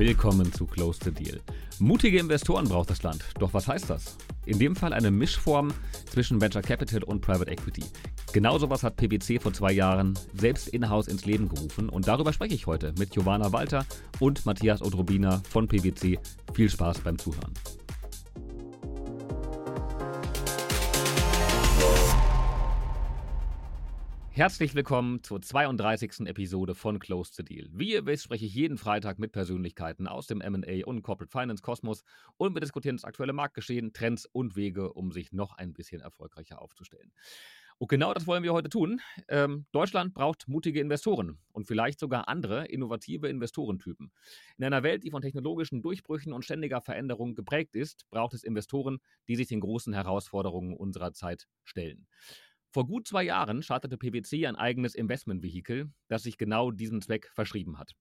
Willkommen zu Close the Deal. Mutige Investoren braucht das Land. Doch was heißt das? In dem Fall eine Mischform zwischen Venture Capital und Private Equity. Genau sowas hat PwC vor zwei Jahren selbst in-house ins Leben gerufen und darüber spreche ich heute mit Giovanna Walter und Matthias Odrobina von PwC. Viel Spaß beim Zuhören. Herzlich willkommen zur 32. Episode von Close the Deal. Wie ihr wisst, spreche ich jeden Freitag mit Persönlichkeiten aus dem MA und Corporate Finance Kosmos und wir diskutieren das aktuelle Marktgeschehen, Trends und Wege, um sich noch ein bisschen erfolgreicher aufzustellen. Und genau das wollen wir heute tun. Ähm, Deutschland braucht mutige Investoren und vielleicht sogar andere innovative Investorentypen. In einer Welt, die von technologischen Durchbrüchen und ständiger Veränderung geprägt ist, braucht es Investoren, die sich den großen Herausforderungen unserer Zeit stellen. Vor gut zwei Jahren startete PwC ein eigenes Investmentvehikel, das sich genau diesem Zweck verschrieben hat.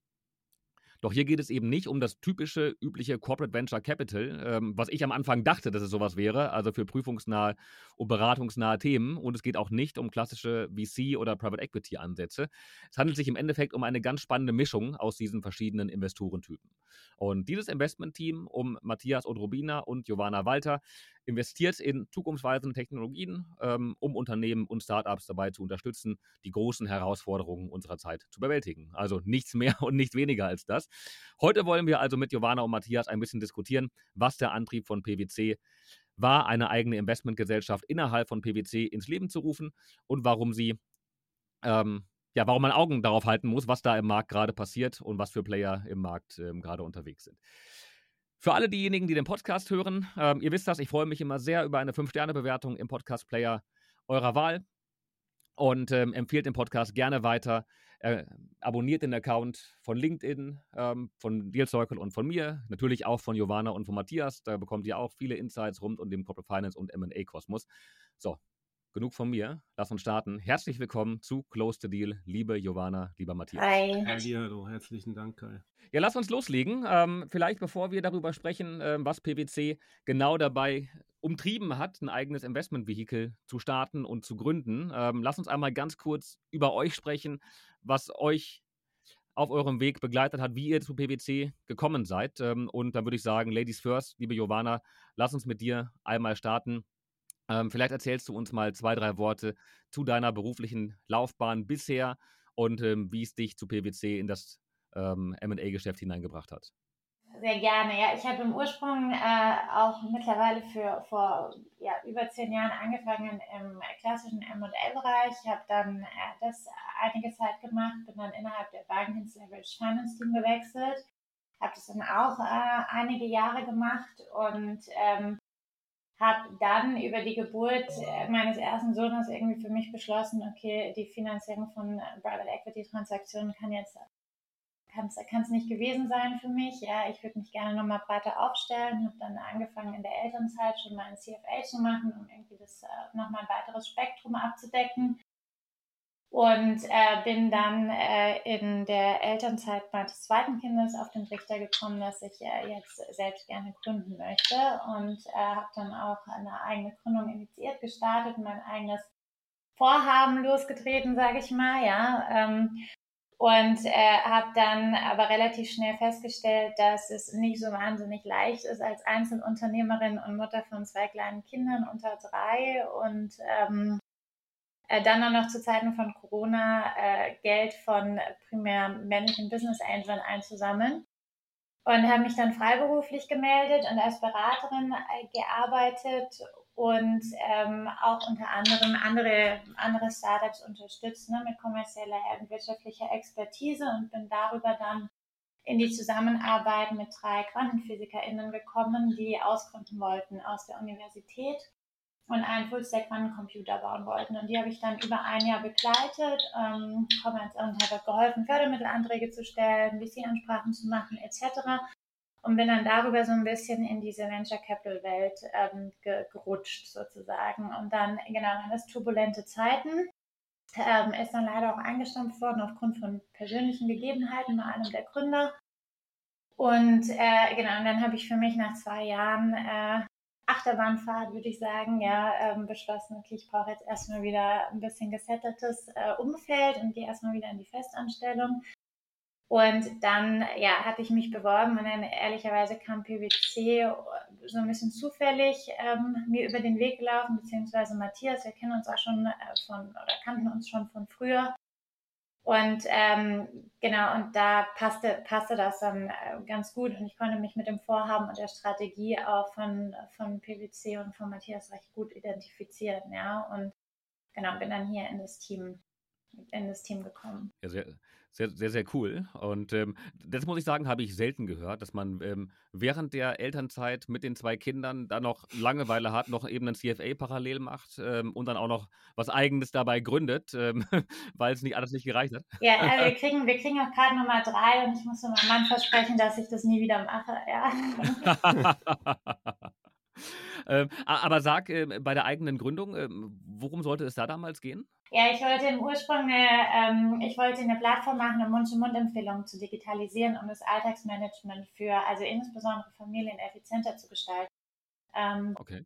Doch hier geht es eben nicht um das typische, übliche Corporate Venture Capital, ähm, was ich am Anfang dachte, dass es sowas wäre, also für prüfungsnahe und beratungsnahe Themen. Und es geht auch nicht um klassische VC- oder Private Equity-Ansätze. Es handelt sich im Endeffekt um eine ganz spannende Mischung aus diesen verschiedenen Investorentypen. Und dieses Investmentteam um Matthias Odrobina und Giovanna Walter investiert in zukunftsweisende Technologien, ähm, um Unternehmen und Startups dabei zu unterstützen, die großen Herausforderungen unserer Zeit zu bewältigen. Also nichts mehr und nicht weniger als das. Heute wollen wir also mit Giovanna und Matthias ein bisschen diskutieren, was der Antrieb von PwC war, eine eigene Investmentgesellschaft innerhalb von PwC ins Leben zu rufen und warum sie ähm, ja, warum man Augen darauf halten muss, was da im Markt gerade passiert und was für Player im Markt ähm, gerade unterwegs sind. Für alle diejenigen, die den Podcast hören, ähm, ihr wisst das, ich freue mich immer sehr über eine 5-Sterne-Bewertung im Podcast-Player eurer Wahl und ähm, empfehlt den Podcast gerne weiter. Äh, abonniert den Account von LinkedIn, ähm, von Deal und von mir, natürlich auch von Giovanna und von Matthias. Da bekommt ihr auch viele Insights rund um den Corporate Finance und M&A-Kosmos. So, genug von mir. Lass uns starten. Herzlich willkommen zu Close the Deal, liebe Giovanna, lieber Matthias. Hi. Hallo, herzlichen Dank, Kai. Ja, lass uns loslegen. Ähm, vielleicht bevor wir darüber sprechen, äh, was PwC genau dabei umtrieben hat, ein eigenes Investmentvehikel zu starten und zu gründen. Ähm, lass uns einmal ganz kurz über euch sprechen, was euch auf eurem Weg begleitet hat, wie ihr zu PwC gekommen seid. Ähm, und dann würde ich sagen, Ladies first, liebe Giovanna, lass uns mit dir einmal starten. Ähm, vielleicht erzählst du uns mal zwei, drei Worte zu deiner beruflichen Laufbahn bisher und ähm, wie es dich zu PwC in das ähm, MA-Geschäft hineingebracht hat. Sehr gerne. Ja, ich habe im Ursprung äh, auch mittlerweile für vor ja, über zehn Jahren angefangen im klassischen M&A-Bereich. Ich habe dann äh, das einige Zeit gemacht, bin dann innerhalb der Bank ins Leverage Finance Team gewechselt, habe das dann auch äh, einige Jahre gemacht und ähm, habe dann über die Geburt äh, meines ersten Sohnes irgendwie für mich beschlossen, okay, die Finanzierung von Private Equity Transaktionen kann jetzt kann es nicht gewesen sein für mich. Ja, ich würde mich gerne nochmal breiter aufstellen. Habe dann angefangen in der Elternzeit schon mal ein CFA zu machen, um irgendwie das äh, nochmal ein weiteres Spektrum abzudecken. Und äh, bin dann äh, in der Elternzeit meines zweiten Kindes auf den Trichter gekommen, dass ich äh, jetzt selbst gerne gründen möchte und äh, habe dann auch eine eigene Gründung initiiert, gestartet, mein eigenes Vorhaben losgetreten, sage ich mal, ja. Ähm, und äh, habe dann aber relativ schnell festgestellt, dass es nicht so wahnsinnig leicht ist als Einzelunternehmerin und Mutter von zwei kleinen Kindern unter drei und ähm, äh, dann auch noch zu Zeiten von Corona äh, Geld von primär männlichen Business Angeln einzusammeln. Und habe mich dann freiberuflich gemeldet und als Beraterin äh, gearbeitet und ähm, auch unter anderem andere, andere Startups unterstützt ne, mit kommerzieller und wirtschaftlicher Expertise und bin darüber dann in die Zusammenarbeit mit drei QuantenphysikerInnen gekommen, die ausgründen wollten aus der Universität und einen Full-Stack-Quantencomputer bauen wollten. Und die habe ich dann über ein Jahr begleitet ähm, und habe geholfen, Fördermittelanträge zu stellen, VC-Ansprachen zu machen etc und bin dann darüber so ein bisschen in diese Venture Capital Welt ähm, ge gerutscht sozusagen. Und dann, genau, waren das turbulente Zeiten. Ähm, ist dann leider auch eingestampft worden aufgrund von persönlichen Gegebenheiten bei einem der Gründer. Und äh, genau, und dann habe ich für mich nach zwei Jahren äh, Achterbahnfahrt, würde ich sagen, ja, ähm, beschlossen, okay, ich brauche jetzt erstmal wieder ein bisschen gesettetes äh, Umfeld und gehe erstmal wieder in die Festanstellung Und dann ja, hatte ich mich beworben und dann ehrlicherweise kam PwC so ein bisschen zufällig ähm, mir über den Weg gelaufen, beziehungsweise Matthias, wir kennen uns auch schon äh, von oder kannten uns schon von früher. Und ähm, genau, und da passte, passte das dann äh, ganz gut und ich konnte mich mit dem Vorhaben und der Strategie auch von, von PwC und von Matthias recht gut identifizieren, ja. Und genau, bin dann hier in das Team, in das Team gekommen. Ja, sehr, sehr, sehr, sehr cool. Und ähm, das muss ich sagen, habe ich selten gehört, dass man ähm, während der Elternzeit mit den zwei Kindern dann noch Langeweile hat, noch eben ein CFA parallel macht ähm, und dann auch noch was Eigenes dabei gründet, ähm, weil es nicht alles nicht gereicht hat. Ja, also wir kriegen, wir kriegen auch gerade Nummer drei und ich muss meinem Mann versprechen, dass ich das nie wieder mache. Ja. Ähm, aber sag äh, bei der eigenen Gründung, äh, worum sollte es da damals gehen? Ja, ich wollte im Ursprung eine, ähm, ich wollte eine Plattform machen, um Mund-zu-Mund-Empfehlungen zu digitalisieren, um das Alltagsmanagement für, also insbesondere Familien effizienter zu gestalten. Ähm, okay.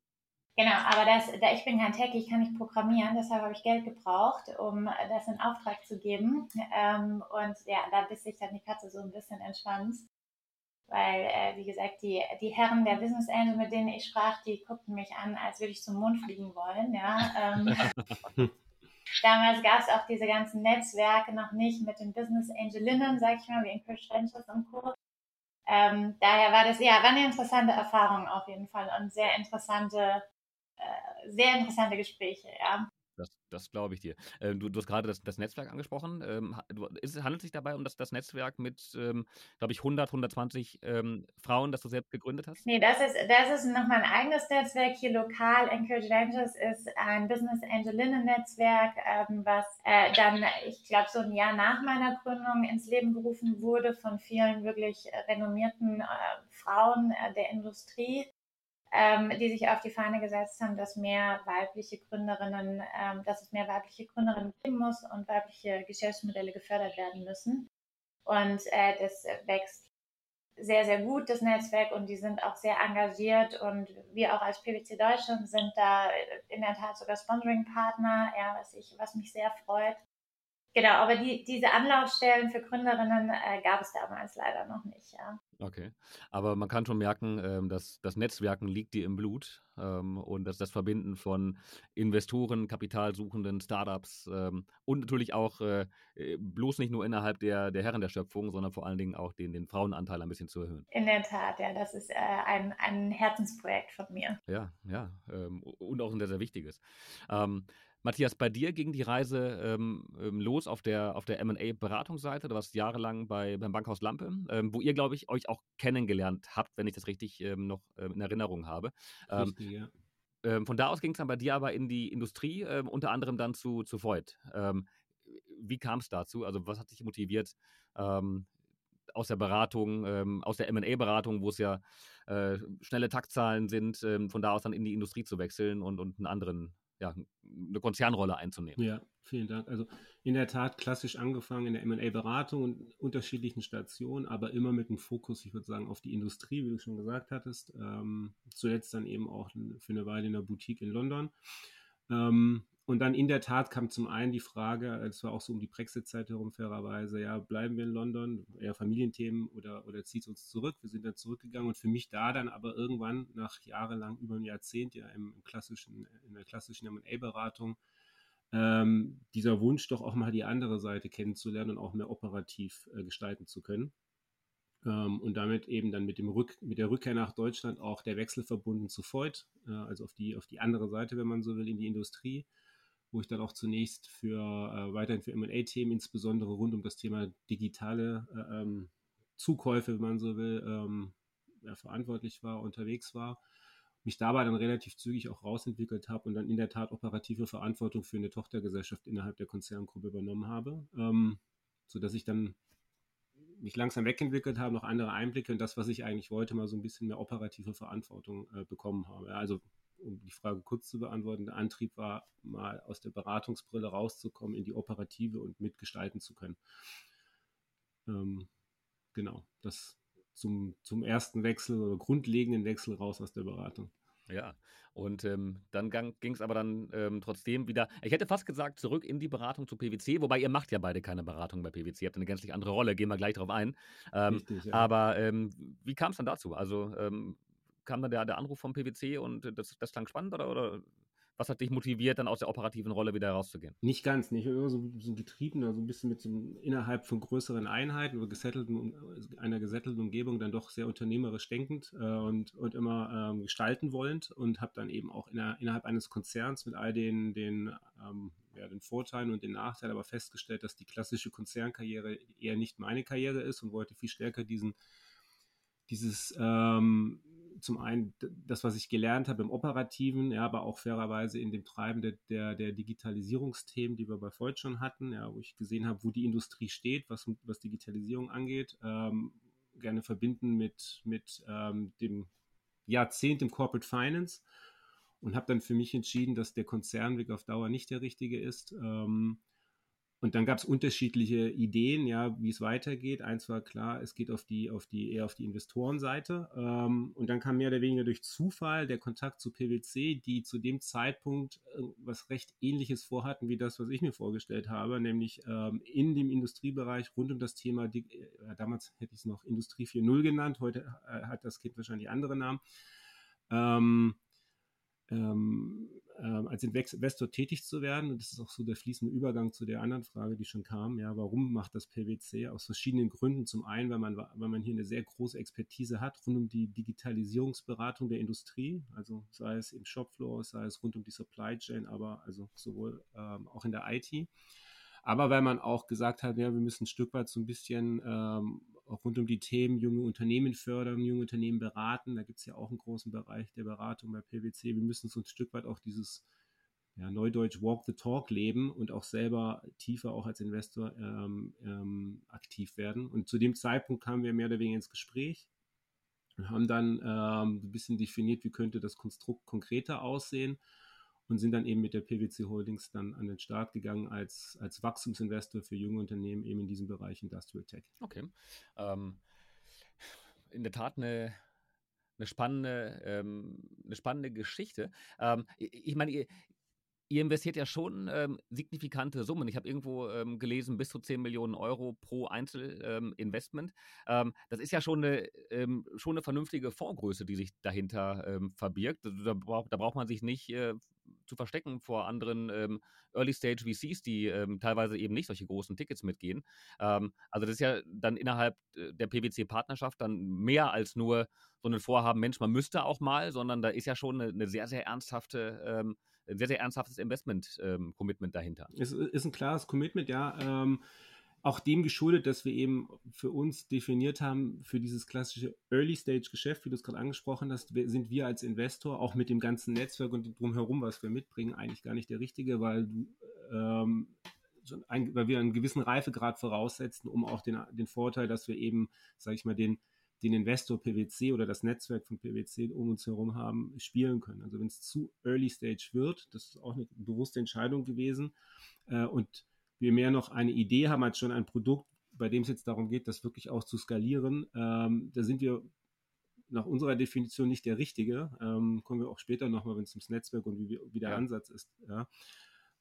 Genau, aber das, da ich bin kein Tech, ich kann nicht programmieren, deshalb habe ich Geld gebraucht, um das in Auftrag zu geben. Ähm, und ja, da biss sich dann die Katze so ein bisschen entspannt weil, äh, wie gesagt, die, die Herren der Business Angel, mit denen ich sprach, die guckten mich an, als würde ich zum Mond fliegen wollen. Ja. Ähm, damals gab es auch diese ganzen Netzwerke noch nicht mit den Business Angelinnen, sag ich mal, wie in Chris Ventures und Co. Ähm, daher war das, ja, war eine interessante Erfahrung auf jeden Fall und sehr interessante, äh, sehr interessante Gespräche, ja. Das, das glaube ich dir. Ähm, du, du, hast gerade das, das, Netzwerk angesprochen. Ähm, ist, handelt es sich dabei um das, das Netzwerk mit, ähm, glaube ich, 100, 120 ähm, Frauen, das du selbst gegründet hast? Nee, das ist, das ist nochmal ein eigenes Netzwerk hier lokal. Encourage Ventures ist ein Business Angelinnen-Netzwerk, ähm, was äh, dann, ich glaube, so ein Jahr nach meiner Gründung ins Leben gerufen wurde von vielen wirklich renommierten äh, Frauen äh, der Industrie ähm, die sich auf die Fahne gesetzt haben, dass mehr weibliche Gründerinnen, ähm, dass es mehr weibliche Gründerinnen geben muss und weibliche Geschäftsmodelle gefördert werden müssen. Und äh, das wächst sehr, sehr gut, das Netzwerk, und die sind auch sehr engagiert. Und wir auch als PwC Deutschland sind da in der Tat sogar Sponsoring-Partner, ja, was, ich, was mich sehr freut. Genau, aber die, diese Anlaufstellen für Gründerinnen äh, gab es damals leider noch nicht, ja. Okay. Aber man kann schon merken, ähm, dass das Netzwerken liegt dir im Blut ähm, und dass das Verbinden von Investoren, Kapitalsuchenden, Startups ähm, und natürlich auch äh, äh, bloß nicht nur innerhalb der, der Herren der Schöpfung, sondern vor allen Dingen auch den, den Frauenanteil ein bisschen zu erhöhen. In der Tat, ja, das ist äh, ein, ein Herzensprojekt von mir. Ja, ja. Ähm, und auch ein sehr, sehr wichtiges. Ähm, Matthias, bei dir ging die Reise ähm, ähm los auf der, auf der MA-Beratungsseite. Du warst jahrelang bei, beim Bankhaus Lampe, ähm, wo ihr, glaube ich, euch auch kennengelernt habt, wenn ich das richtig ähm, noch ähm, in Erinnerung habe. Ähm, richtig, ja. von da aus ging es dann bei dir aber in die Industrie, unter anderem dann zu, zu Voigt. wie kam es dazu? Also, was hat dich motiviert, aus der Beratung, aus der MA-Beratung, wo es ja äh, schnelle Taktzahlen sind, von da aus dann in die Industrie zu wechseln und, und einen anderen ja, eine Konzernrolle einzunehmen. Ja, vielen Dank. Also in der Tat klassisch angefangen in der M&A-Beratung und unterschiedlichen Stationen, aber immer mit dem Fokus, ich würde sagen, auf die Industrie, wie du schon gesagt hattest. Ähm, zuletzt dann eben auch für eine Weile in der Boutique in London. Ähm, und dann in der Tat kam zum einen die Frage, es war auch so um die Brexit-Zeit herum fairerweise, ja, bleiben wir in London, eher Familienthemen oder, oder zieht es uns zurück? Wir sind dann zurückgegangen und für mich da dann aber irgendwann nach jahrelang, über ein Jahrzehnt ja im, im klassischen, in der klassischen M&A-Beratung, ähm, dieser Wunsch doch auch mal die andere Seite kennenzulernen und auch mehr operativ äh, gestalten zu können. Ähm, und damit eben dann mit, dem Rück, mit der Rückkehr nach Deutschland auch der Wechsel verbunden zu Voigt, äh, also auf die, auf die andere Seite, wenn man so will, in die Industrie wo ich dann auch zunächst für äh, weiterhin für MA-Themen, insbesondere rund um das Thema digitale äh, ähm, Zukäufe, wenn man so will, ähm, ja, verantwortlich war, unterwegs war. Mich dabei dann relativ zügig auch rausentwickelt habe und dann in der Tat operative Verantwortung für eine Tochtergesellschaft innerhalb der Konzerngruppe übernommen habe, ähm, sodass ich dann mich langsam wegentwickelt habe, noch andere Einblicke und das, was ich eigentlich wollte, mal so ein bisschen mehr operative Verantwortung äh, bekommen habe. Also um die Frage kurz zu beantworten, der Antrieb war, mal aus der Beratungsbrille rauszukommen, in die operative und mitgestalten zu können. Ähm, genau, das zum, zum ersten Wechsel oder grundlegenden Wechsel raus aus der Beratung. Ja, und ähm, dann ging es aber dann ähm, trotzdem wieder, ich hätte fast gesagt, zurück in die Beratung zu PwC, wobei ihr macht ja beide keine Beratung bei PwC, ihr habt eine gänzlich andere Rolle, gehen wir gleich darauf ein. Ähm, Richtig, ja. Aber ähm, wie kam es dann dazu? Also ähm, kam dann der, der Anruf vom PwC und das, das klang spannend oder, oder was hat dich motiviert, dann aus der operativen Rolle wieder herauszugehen? Nicht ganz, nicht immer so, so getrieben, also ein bisschen mit so innerhalb von größeren Einheiten oder gesettelten, einer gesettelten Umgebung dann doch sehr unternehmerisch denkend äh, und, und immer ähm, gestalten wollend und habe dann eben auch in der, innerhalb eines Konzerns mit all den, den, ähm, ja, den Vorteilen und den Nachteilen aber festgestellt, dass die klassische Konzernkarriere eher nicht meine Karriere ist und wollte viel stärker diesen dieses ähm, zum einen das, was ich gelernt habe im Operativen, ja, aber auch fairerweise in dem Treiben der, der, der Digitalisierungsthemen, die wir bei Voigt schon hatten, ja, wo ich gesehen habe, wo die Industrie steht, was, was Digitalisierung angeht, ähm, gerne verbinden mit, mit ähm, dem Jahrzehnt im Corporate Finance und habe dann für mich entschieden, dass der Konzernweg auf Dauer nicht der richtige ist. Ähm, und dann gab es unterschiedliche Ideen, ja, wie es weitergeht. Eins war klar, es geht auf die, auf die, eher auf die Investorenseite. Ähm, und dann kam mehr oder weniger durch Zufall der Kontakt zu PwC, die zu dem Zeitpunkt äh, was recht ähnliches vorhatten, wie das, was ich mir vorgestellt habe, nämlich ähm, in dem Industriebereich rund um das Thema, die, äh, damals hätte ich es noch Industrie 4.0 genannt, heute äh, hat das Kind wahrscheinlich andere Namen. Ähm, ähm, äh, als Investor tätig zu werden. Und das ist auch so der fließende Übergang zu der anderen Frage, die schon kam. Ja, warum macht das PwC? Aus verschiedenen Gründen. Zum einen, weil man, weil man hier eine sehr große Expertise hat rund um die Digitalisierungsberatung der Industrie, also sei es im Shopfloor, sei es rund um die Supply Chain, aber also sowohl ähm, auch in der IT. Aber weil man auch gesagt hat, ja, wir müssen ein Stück weit so ein bisschen ähm, auch rund um die Themen junge Unternehmen fördern, junge Unternehmen beraten. Da gibt es ja auch einen großen Bereich der Beratung bei PwC. Wir müssen so ein Stück weit auch dieses ja, Neudeutsch Walk the Talk leben und auch selber tiefer auch als Investor ähm, ähm, aktiv werden. Und zu dem Zeitpunkt kamen wir mehr oder weniger ins Gespräch und haben dann ähm, ein bisschen definiert, wie könnte das Konstrukt konkreter aussehen und sind dann eben mit der PwC Holdings dann an den Start gegangen als, als Wachstumsinvestor für junge Unternehmen eben in diesem Bereich Industrial Tech. Okay. Ähm, in der Tat eine, eine spannende, ähm, eine spannende Geschichte. Ähm, ich, ich meine, ihr, Ihr investiert ja schon ähm, signifikante Summen. Ich habe irgendwo ähm, gelesen, bis zu 10 Millionen Euro pro Einzelinvestment. Ähm, ähm, das ist ja schon eine, ähm, schon eine vernünftige Fondsgröße, die sich dahinter ähm, verbirgt. Da, da, braucht man sich nicht äh, zu verstecken vor anderen Early-Stage VCs, die teilweise eben nicht solche großen Tickets mitgehen. also das ist ja dann innerhalb äh, der PwC-Partnerschaft dann mehr als nur so ein Vorhaben, Mensch, man müsste auch mal, sondern da ist ja schon eine, eine sehr, sehr ernsthafte ein sehr, sehr ernsthaftes Investment-Commitment ähm, dahinter. Es ist ein klares Commitment, ja. Ähm, auch dem geschuldet, dass wir eben für uns definiert haben, für dieses klassische Early-Stage-Geschäft, wie du es gerade angesprochen hast, sind wir als Investor auch mit dem ganzen Netzwerk und drumherum, was wir mitbringen, eigentlich gar nicht der Richtige, weil du ähm, ein, weil wir einen gewissen Reifegrad voraussetzen, um auch den, den Vorteil, dass wir eben, sage ich mal, den den Investor PwC oder das Netzwerk von PwC um uns herum haben, spielen können. Also wenn es zu Early Stage wird, das ist auch eine bewusste Entscheidung gewesen äh, und wir mehr noch eine Idee haben als schon ein Produkt, bei dem es jetzt darum geht, das wirklich auch zu skalieren, ähm, da sind wir nach unserer Definition nicht der Richtige. Ähm, kommen wir auch später nochmal, wenn es ums Netzwerk und wie, wie der ja. Ansatz ist. Ja.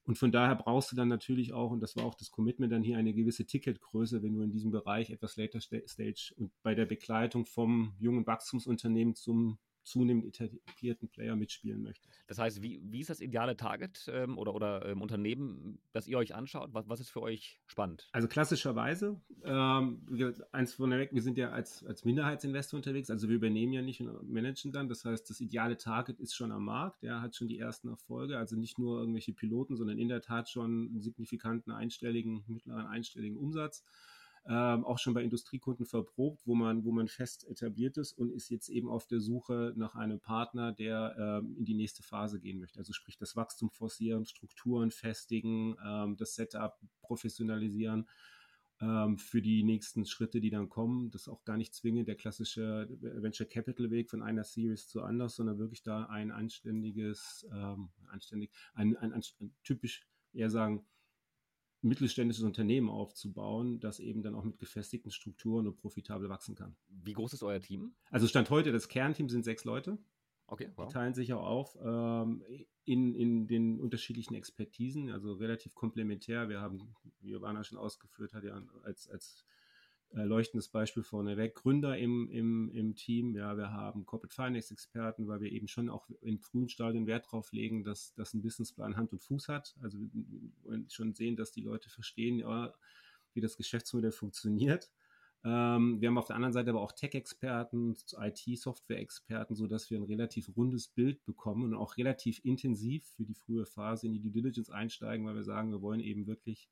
Und von daher brauchst du dann natürlich auch, und das war auch das Commitment dann hier, eine gewisse Ticketgröße, wenn du in diesem Bereich etwas later stage und bei der Begleitung vom jungen Wachstumsunternehmen zum zunehmend etablierten Player mitspielen möchte. Das heißt, wie, wie ist das ideale Target ähm, oder, oder ähm, Unternehmen, das ihr euch anschaut? Was, was ist für euch spannend? Also klassischerweise, ähm, eins vorneweg, wir sind ja als, als Minderheitsinvestor unterwegs, also wir übernehmen ja nicht und managen dann. Das heißt, das ideale Target ist schon am Markt, der hat schon die ersten Erfolge, also nicht nur irgendwelche Piloten, sondern in der Tat schon einen signifikanten einstelligen, mittleren einstelligen Umsatz ähm, auch schon bei Industriekunden verprobt, wo man, wo man fest etabliert ist und ist jetzt eben auf der Suche nach einem Partner, der ähm, in die nächste Phase gehen möchte. Also sprich das Wachstum forcieren, Strukturen festigen, ähm, das Setup professionalisieren ähm, für die nächsten Schritte, die dann kommen. Das ist auch gar nicht zwingend der klassische Venture Capital Weg von einer Series zu anders, sondern wirklich da ein anständiges, ähm, anständig, ein, ein, ein, ein typisch eher sagen, mittelständisches Unternehmen aufzubauen, das eben dann auch mit gefestigten Strukturen und profitabel wachsen kann. Wie groß ist euer Team? Also Stand heute, das Kernteam sind sechs Leute. Okay, wow. Die teilen sich auch auf ähm, in, in den unterschiedlichen Expertisen, also relativ komplementär. Wir haben, wie Giovanna schon ausgeführt hat, ja als, als leuchtendes Beispiel vorneweg, Gründer im, im, im Team. Ja, wir haben Corporate Finance Experten, weil wir eben schon auch in frühen Stadien Wert darauf legen, dass, dass ein Businessplan Hand und Fuß hat. Also schon sehen, dass die Leute verstehen, ja, wie das Geschäftsmodell funktioniert. Ähm, wir haben auf der anderen Seite aber auch Tech-Experten, IT-Software-Experten, sodass wir ein relativ rundes Bild bekommen und auch relativ intensiv für die frühe Phase in die Due Diligence einsteigen, weil wir sagen, wir wollen eben wirklich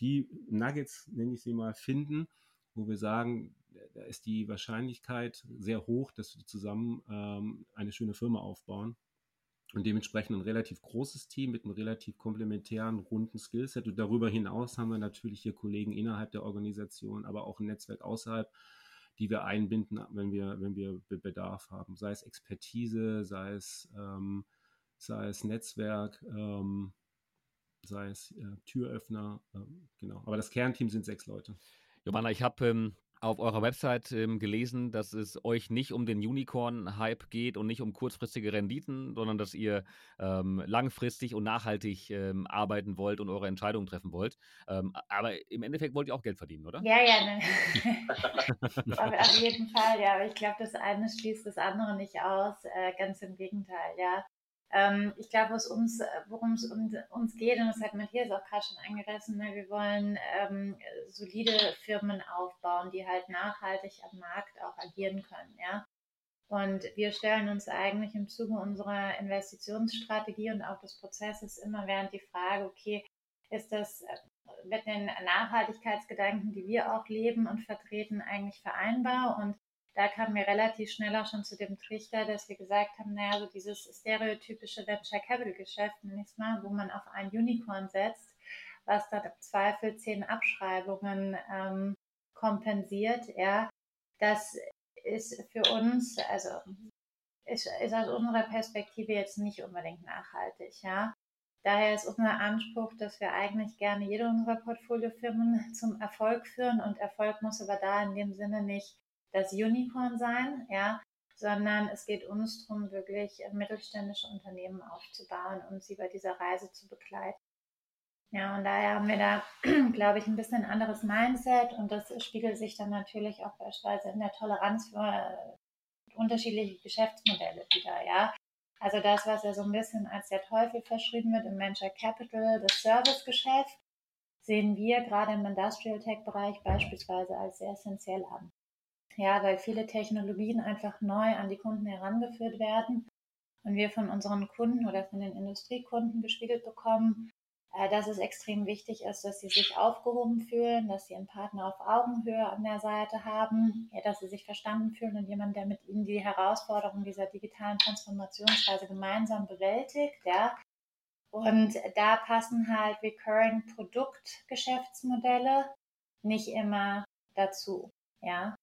die Nuggets, nenne ich sie mal, finden, wo wir sagen, da ist die Wahrscheinlichkeit sehr hoch, dass wir zusammen ähm, eine schöne Firma aufbauen. Und dementsprechend ein relativ großes Team mit einem relativ komplementären, runden Skillset. Und darüber hinaus haben wir natürlich hier Kollegen innerhalb der Organisation, aber auch ein Netzwerk außerhalb, die wir einbinden, wenn wir, wenn wir Bedarf haben. Sei es Expertise, sei es, ähm, sei es Netzwerk, ähm, sei es äh, Türöffner, äh, genau. Aber das Kernteam sind sechs Leute. Johanna, ich habe ähm, auf eurer Website ähm, gelesen, dass es euch nicht um den Unicorn-Hype geht und nicht um kurzfristige Renditen, sondern dass ihr ähm, langfristig und nachhaltig ähm, arbeiten wollt und eure Entscheidungen treffen wollt. Ähm, aber im Endeffekt wollt ihr auch Geld verdienen, oder? Ja, ja, ne. auf jeden Fall, ja. Aber ich glaube, das eine schließt das andere nicht aus. Äh, ganz im Gegenteil, ja. Ähm, ich glaube, uns, worum es uns geht, und das hat Matthias auch gerade schon angerissen, ne, wir wollen ähm, solide Firmen aufbauen, die halt nachhaltig am Markt auch agieren können, ja. Und wir stellen uns eigentlich im Zuge unserer Investitionsstrategie und auch des Prozesses immer während die Frage, okay, ist das äh, mit den Nachhaltigkeitsgedanken, die wir auch leben und vertreten, eigentlich vereinbar? Und da kamen wir relativ schnell auch schon zu dem Trichter, dass wir gesagt haben, naja, so dieses stereotypische Venture Capital Geschäft, nächstes Mal, wo man auf ein Unicorn setzt, was dann im Zweifel zehn Abschreibungen ähm, kompensiert, ja, das ist für uns, also ist, ist aus unserer Perspektive jetzt nicht unbedingt nachhaltig, ja. Daher ist unser Anspruch, dass wir eigentlich gerne jede unserer Portfoliofirmen zum Erfolg führen und Erfolg muss aber da in dem Sinne nicht das Unicorn sein, ja, sondern es geht uns darum, wirklich mittelständische Unternehmen aufzubauen und sie bei dieser Reise zu begleiten. Ja, und daher haben wir da, glaube ich, ein bisschen anderes Mindset und das spiegelt sich dann natürlich auch beispielsweise in der Toleranz für unterschiedliche Geschäftsmodelle wieder, ja. Also das, was ja so ein bisschen als der Teufel verschrieben wird im Venture Capital, das Servicegeschäft, sehen wir gerade im Industrial Tech Bereich beispielsweise als sehr essentiell an. Ja, weil viele Technologien einfach neu an die Kunden herangeführt werden und wir von unseren Kunden oder von den Industriekunden gespiegelt bekommen, äh, dass es extrem wichtig ist, dass sie sich aufgehoben fühlen, dass sie einen Partner auf Augenhöhe an der Seite haben, ja, dass sie sich verstanden fühlen und jemand, der mit ihnen die Herausforderungen dieser digitalen Transformationsreise gemeinsam bewältigt, ja. Und da passen halt recurring Produktgeschäftsmodelle nicht immer dazu, ja.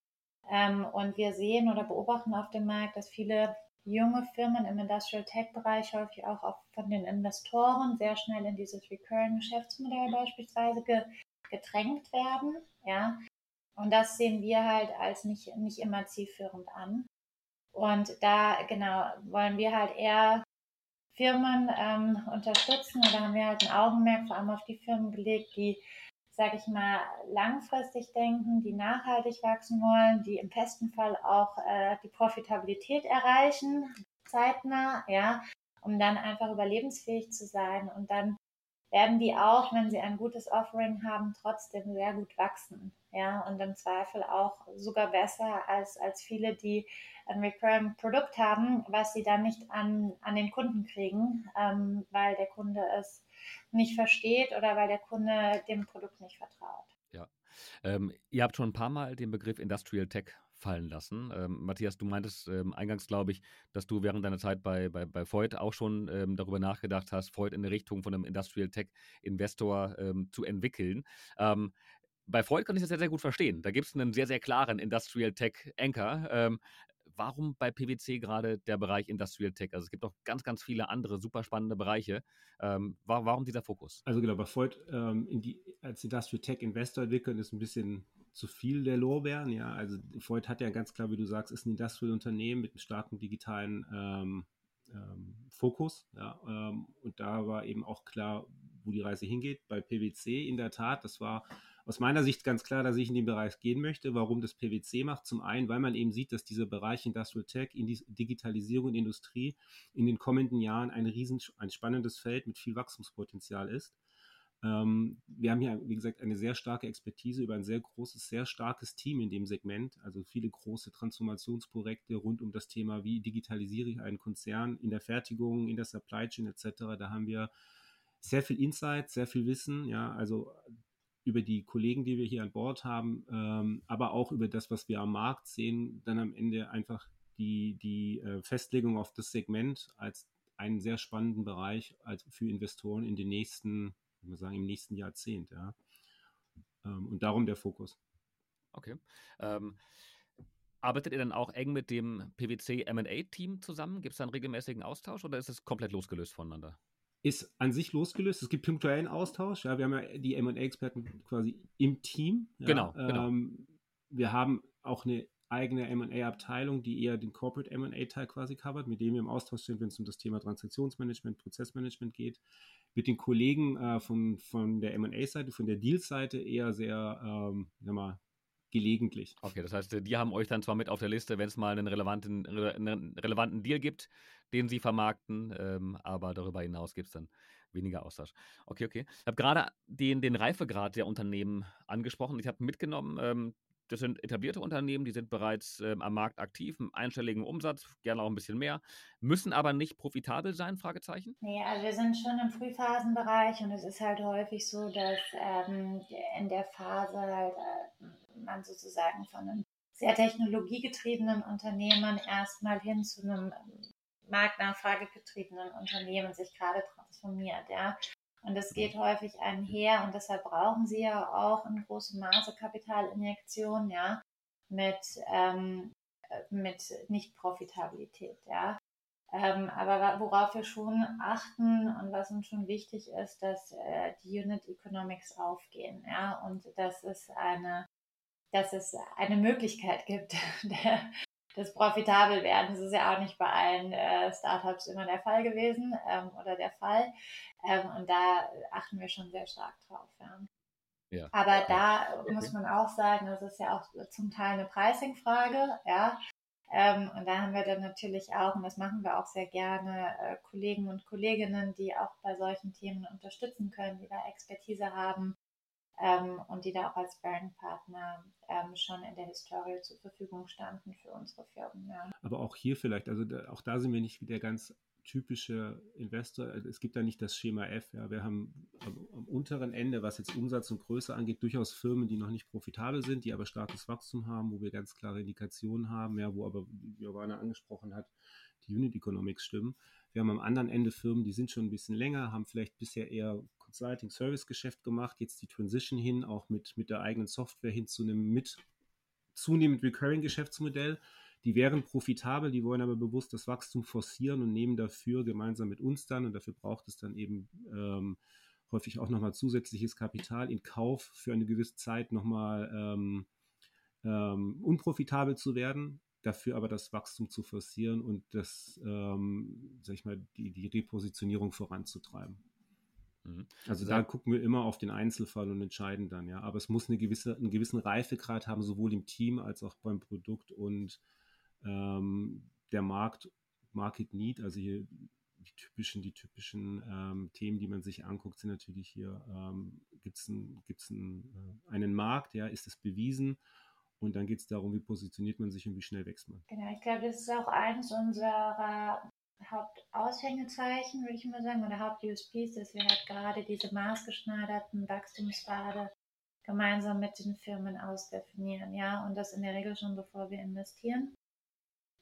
Ähm, und wir sehen oder beobachten auf dem Markt, dass viele junge Firmen im Industrial Tech Bereich häufig auch von den Investoren sehr schnell in dieses Recurring Geschäftsmodell beispielsweise ge gedrängt werden. Ja. Und das sehen wir halt als nicht, nicht immer zielführend an. Und da, genau, wollen wir halt eher Firmen ähm, unterstützen oder haben wir halt ein Augenmerk vor allem auf die Firmen gelegt, die sage ich mal, langfristig denken, die nachhaltig wachsen wollen, die im besten Fall auch äh, die Profitabilität erreichen, zeitnah, ja, um dann einfach überlebensfähig zu sein. Und dann werden die auch, wenn sie ein gutes Offering haben, trotzdem sehr gut wachsen. Ja, und im Zweifel auch sogar besser als, als viele, die ein Recurring Produkt haben, was sie dann nicht an, an den Kunden kriegen, ähm, weil der Kunde es nicht versteht oder weil der Kunde dem Produkt nicht vertraut. Ja. Ähm, ihr habt schon ein paar Mal den Begriff Industrial Tech fallen lassen. Ähm, Matthias, du meintest ähm, eingangs, glaube ich, dass du während deiner Zeit bei, bei, bei Voigt auch schon ähm, darüber nachgedacht hast, Voigt in der Richtung von einem Industrial Tech Investor ähm, zu entwickeln. Ähm, bei Freud kann ich das sehr, sehr gut verstehen. Da gibt es einen sehr, sehr klaren Industrial Tech Anchor. Warum bei PwC gerade der Bereich Industrial Tech? Also es gibt auch ganz, ganz viele andere super spannende Bereiche. Ähm, warum dieser Fokus? Also genau, bei Freud ähm, in die, als Industrial Tech Investor entwickeln ist ein bisschen zu viel der Lorbeeren. Ja, also Freud hat ja ganz klar, wie du sagst, ist ein Industrial Unternehmen mit einem starken digitalen ähm, ähm, Fokus. Ja, ähm, und da war eben auch klar, wo die Reise hingeht. Bei PwC in der Tat, das war aus meiner Sicht ganz klar, dass ich in den Bereich gehen möchte. Warum das PwC macht? Zum einen, weil man eben sieht, dass dieser Bereich Industrial Tech, Digitalisierung und Industrie in den kommenden Jahren ein riesen, ein spannendes Feld mit viel Wachstumspotenzial ist. Ähm, wir haben hier, wie gesagt, eine sehr starke Expertise über ein sehr großes, sehr starkes Team in dem Segment, also viele große Transformationsprojekte rund um das Thema, wie digitalisiere ich einen Konzern in der Fertigung, in der Supply Chain etc. Da haben wir sehr viel Insight, sehr viel Wissen, ja, also über die Kollegen, die wir hier an Bord haben, ähm, aber auch über das, was wir am Markt sehen, dann am Ende einfach die, die äh, Festlegung auf das Segment als einen sehr spannenden Bereich als für Investoren in den nächsten ich würde sagen, im nächsten Jahrzehnt. Ja. Ähm, und darum der Fokus. Okay. Ähm, arbeitet ihr dann auch eng mit dem PwC MA-Team zusammen? Gibt es da einen regelmäßigen Austausch oder ist es komplett losgelöst voneinander? Ist an sich losgelöst. Es gibt punktuellen Austausch. Ja, wir haben ja die MA-Experten quasi im Team. Ja. Genau. genau. Ähm, wir haben auch eine eigene MA-Abteilung, die eher den Corporate MA-Teil quasi covert, mit dem wir im Austausch sind, wenn es um das Thema Transaktionsmanagement, Prozessmanagement geht. Mit den Kollegen äh, von, von der MA-Seite, von der Deal-Seite eher sehr, ähm, sag mal, gelegentlich. Okay, das heißt, die haben euch dann zwar mit auf der Liste, wenn es mal einen relevanten, einen relevanten Deal gibt, den sie vermarkten, ähm, aber darüber hinaus gibt es dann weniger Austausch. Okay, okay. Ich habe gerade den, den Reifegrad der Unternehmen angesprochen. Ich habe mitgenommen, ähm, das sind etablierte Unternehmen, die sind bereits ähm, am Markt aktiv, einen einstelligen Umsatz, gerne auch ein bisschen mehr, müssen aber nicht profitabel sein, Fragezeichen? Nee, also wir sind schon im Frühphasenbereich und es ist halt häufig so, dass ähm, in der Phase halt äh, man sozusagen von einem sehr technologiegetriebenen Unternehmen erstmal hin zu einem marktnachfragegetriebenen Unternehmen sich gerade transformiert, ja. Und das geht häufig einher und deshalb brauchen sie ja auch in großem Maße Kapitalinjektion, ja, mit, ähm, mit Nicht-Profitabilität, ja. Ähm, aber worauf wir schon achten und was uns schon wichtig ist, dass äh, die Unit Economics aufgehen, ja, und dass es eine, dass es eine Möglichkeit gibt, des profitabel werden. Das ist ja auch nicht bei allen äh, Startups immer der Fall gewesen ähm, oder der Fall. Ähm, und da achten wir schon sehr stark drauf. Ja. Ja. Aber da okay. muss man auch sagen, das ist ja auch zum Teil eine Pricing-Frage, ja. Ähm, und da haben wir dann natürlich auch, und das machen wir auch sehr gerne, äh, Kollegen und Kolleginnen, die auch bei solchen Themen unterstützen können, die da Expertise haben, ähm, und die da auch als Sparring-Partner ähm, schon in der Historie zur Verfügung standen für unsere Firmen. Ja. Aber auch hier vielleicht, also da, auch da sind wir nicht wieder ganz typische Investor. Also es gibt da nicht das Schema F. Ja. Wir haben am, am, unteren Ende, was jetzt Umsatz und Größe angeht, durchaus Firmen, die noch nicht profitabel sind, die aber starkes Wachstum haben, wo wir ganz klare Indikationen haben, ja, wo aber, wie Giovanna angesprochen hat, die Unit Economics stimmen. Wir haben am anderen Ende Firmen, die sind schon ein bisschen länger, haben vielleicht bisher eher Consulting Service Geschäft gemacht, jetzt die Transition hin, auch mit, mit der eigenen Software hin zu einem mit zunehmend Recurring Geschäftsmodell. Die wären profitabel, die wollen aber bewusst das Wachstum forcieren und nehmen dafür gemeinsam mit uns dann, und dafür braucht es dann eben ähm, häufig auch nochmal zusätzliches Kapital in Kauf für eine gewisse Zeit nochmal ähm, ähm, unprofitabel zu werden, dafür aber das Wachstum zu forcieren und das, ähm, sag ich mal, die, die Repositionierung voranzutreiben. Mhm. Also da gucken wir immer auf den Einzelfall und entscheiden dann, ja. Aber es muss eine gewisse, einen gewissen Reifegrad haben, sowohl im Team als auch beim Produkt und ähm, der Markt, Market Need, also hier die typischen, die typischen ähm, Themen, die man sich anguckt, sind natürlich hier, ähm, gibt es ein, gibt's ein, äh, einen Markt, ja, ist es bewiesen? Und dann geht es darum, wie positioniert man sich und wie schnell wächst man. Genau, ich glaube, das ist auch eines unserer Hauptaushängezeichen, würde ich mal sagen, oder Haupt-USPs, dass wir halt gerade diese maßgeschneiderten Wachstumspfade gemeinsam mit den Firmen ausdefinieren, ja, und das in der Regel schon bevor wir investieren.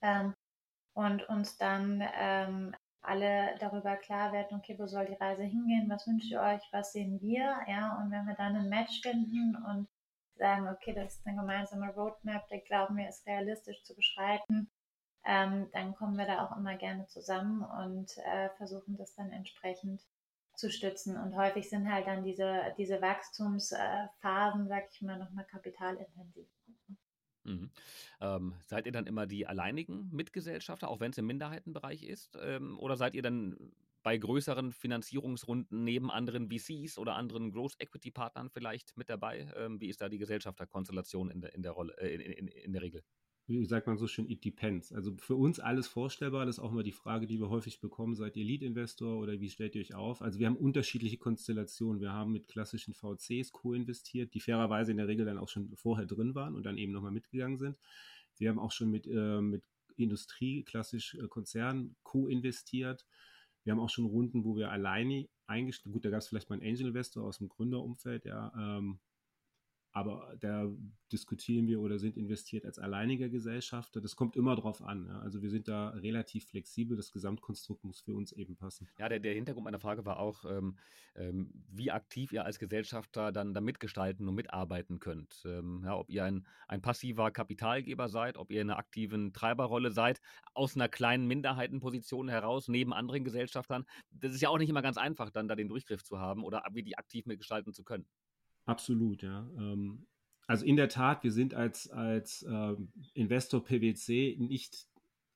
Ähm, und uns dann ähm, alle darüber klar werden, okay, wo soll die Reise hingehen, was wünscht ihr euch, was sehen wir, ja, und wenn wir dann ein Match finden und sagen, okay, das ist eine gemeinsame Roadmap, der glauben wir ist realistisch zu beschreiten, ähm, dann kommen wir da auch immer gerne zusammen und äh, versuchen das dann entsprechend zu stützen. Und häufig sind halt dann diese, diese Wachstumsphasen, sag ich mal, nochmal kapitalintensiv. Mhm. Ähm, seid ihr dann immer die alleinigen Mitgesellschafter, auch wenn es im Minderheitenbereich ist? Ähm, oder seid ihr dann bei größeren Finanzierungsrunden neben anderen VCs oder anderen Growth Equity Partnern vielleicht mit dabei? Ähm, wie ist da die Gesellschafterkonstellation in der, in der äh, in, in, in der Regel? Wie sagt man so schön, it depends. Also für uns alles vorstellbar, das ist auch immer die Frage, die wir häufig bekommen, seid ihr Lead-Investor oder wie stellt ihr euch auf? Also wir haben unterschiedliche Konstellationen. Wir haben mit klassischen VCs co-investiert, die fairerweise in der Regel dann auch schon vorher drin waren und dann eben nochmal mitgegangen sind. Wir haben auch schon mit, äh, mit Industrie, klassisch äh, Konzernen co-investiert. Wir haben auch schon Runden, wo wir alleine eingestellt, gut, da gab es vielleicht mal einen Angel-Investor aus dem Gründerumfeld, ja, ähm, aber da diskutieren wir oder sind investiert als alleiniger Gesellschafter. Das kommt immer drauf an. Ja. Also wir sind da relativ flexibel. Das Gesamtkonstrukt muss für uns eben passen. Ja, der, der Hintergrund meiner Frage war auch, ähm, ähm, wie aktiv ihr als Gesellschafter dann da mitgestalten und mitarbeiten könnt. Ähm, ja, ob ihr ein, ein passiver Kapitalgeber seid, ob ihr in einer aktiven Treiberrolle seid, aus einer kleinen Minderheitenposition heraus, neben anderen Gesellschaftern. Das ist ja auch nicht immer ganz einfach, dann da den Durchgriff zu haben oder wie die aktiv mitgestalten zu können. Absolut, ja. Ähm, also in der Tat, wir sind als, als ähm, Investor PwC nicht,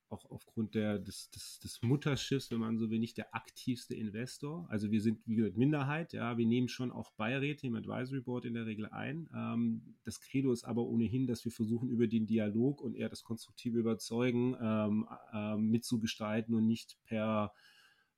auch aufgrund der, des, des, des Mutterschiffs, wenn man so will, nicht der aktivste Investor. Also wir sind, wie gesagt, Minderheit, ja. Wir nehmen schon auch Beiräte im Advisory Board in der Regel ein. Ähm, das Credo ist aber ohnehin, dass wir versuchen, über den Dialog und eher das konstruktive Überzeugen ähm, äh, mitzugestalten und nicht per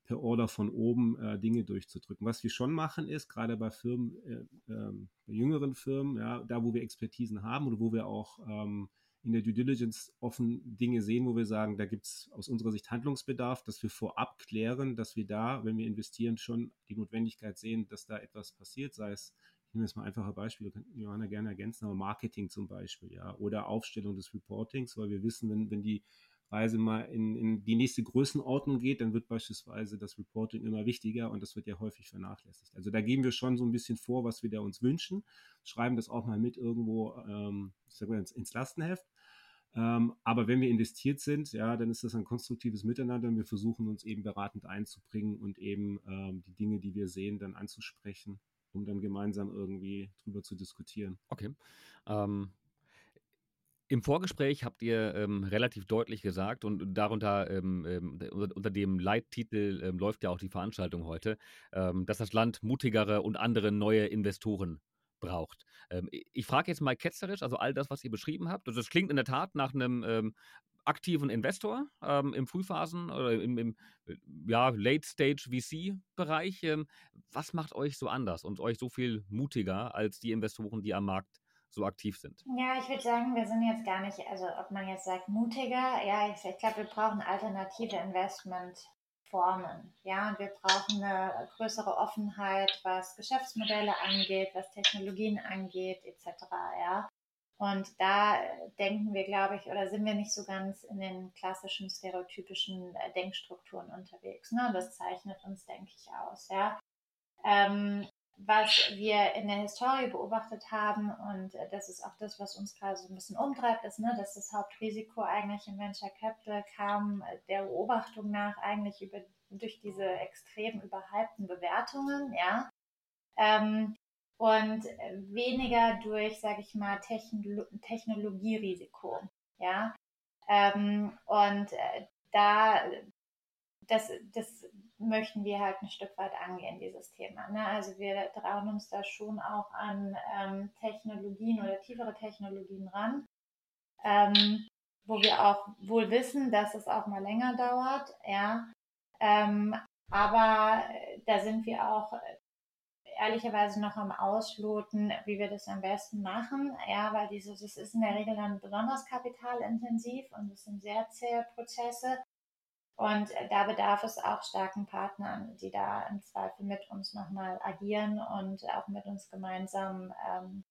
per Order von oben äh, Dinge durchzudrücken. Was wir schon machen ist, gerade bei Firmen, äh, äh, bei jüngeren Firmen, ja, da wo wir Expertisen haben oder wo wir auch ähm, in der Due Diligence offen Dinge sehen, wo wir sagen, da gibt es aus unserer Sicht Handlungsbedarf, dass wir vorab klären, dass wir da, wenn wir investieren, schon die Notwendigkeit sehen, dass da etwas passiert, sei es, ich nehme jetzt mal einfache Beispiele, kann Johanna gerne ergänzen, aber Marketing zum Beispiel, ja, oder Aufstellung des Reportings, weil wir wissen, wenn, wenn die Reise mal in, in die nächste Größenordnung geht, dann wird beispielsweise das Reporting immer wichtiger und das wird ja häufig vernachlässigt. Also da geben wir schon so ein bisschen vor, was wir da uns wünschen, schreiben das auch mal mit irgendwo ähm, ins, ins Lastenheft. Ähm, aber wenn wir investiert sind, ja, dann ist das ein konstruktives Miteinander und wir versuchen uns eben beratend einzubringen und eben ähm, die Dinge, die wir sehen, dann anzusprechen, um dann gemeinsam irgendwie drüber zu diskutieren. Okay. Ähm, im Vorgespräch habt ihr ähm, relativ deutlich gesagt und darunter ähm, ähm, unter, unter, dem Leittitel ähm, läuft ja auch die Veranstaltung heute, ähm, dass das Land mutigere und andere neue Investoren braucht. Ähm, ich frage jetzt mal ketzerisch, also all das, was ihr beschrieben habt, das klingt in der Tat nach einem aktiven Investor im Frühphasen oder im, im ja, Late-Stage-VC-Bereich. was macht euch so anders und euch so viel mutiger als die Investoren, die am Markt so aktiv sind? Ja, ich würde sagen, wir sind jetzt gar nicht, also ob man jetzt sagt mutiger, ja, ich, ich glaube, wir brauchen alternative Investmentformen. Ja, und wir brauchen eine größere Offenheit, was Geschäftsmodelle angeht, was Technologien angeht, etc. Ja. Und da denken wir, glaube ich, oder sind wir nicht so ganz in den klassischen stereotypischen äh, Denkstrukturen unterwegs. Ne? Das zeichnet uns, denke ich, aus. Ja. Ähm, was wir in der Historie beobachtet haben, und äh, das ist auch das, was uns gerade so ein bisschen umtreibt, ist, ne, dass das Hauptrisiko eigentlich im Venture Capital kam, äh, der Beobachtung nach eigentlich über, durch diese extrem überhypten Bewertungen, ja. Ähm, und weniger durch, sage ich mal, Techno Technologierisiko, ja. Ähm, und äh, da das, das möchten wir halt ein Stück weit angehen, dieses Thema. Ne? Also wir trauen uns da schon auch an ähm, Technologien oder tiefere Technologien ran, ähm, wo wir auch wohl wissen, dass es auch mal länger dauert, ja. Ähm, aber äh, da sind wir auch äh, ehrlicherweise noch am Ausloten, wie wir das am besten machen. Ja, weil dieses, es ist in der Regel dann besonders kapitalintensiv und es sind sehr zähe Prozesse. Und äh, da bedarf es auch starken Partnern, die da im Zweifel mit uns nochmal agieren und auch mit uns gemeinsam ähm,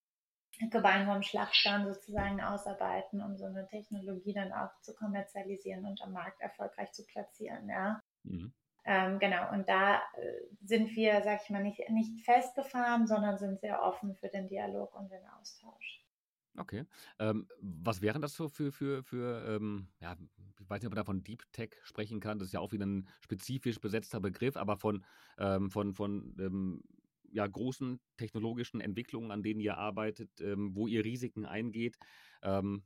gemeinsam Schlachtplan sozusagen ausarbeiten, um so eine Technologie dann auch zu kommerzialisieren und am Markt erfolgreich zu platzieren. Ja. Mhm. Ähm, genau, und da äh, sind wir, sag ich mal, nicht, nicht festgefahren, sondern sind sehr offen für den Dialog und den Austausch. Okay. Ähm, was wären das so für, für, für ähm, ja, ich weiß nicht, ob man da von Deep Tech sprechen kann, das ist ja auch wieder ein spezifisch besetzter Begriff, aber von, ähm, von, von ähm, ja, großen technologischen Entwicklungen, an denen ihr arbeitet, ähm, wo ihr Risiken eingeht. Ähm,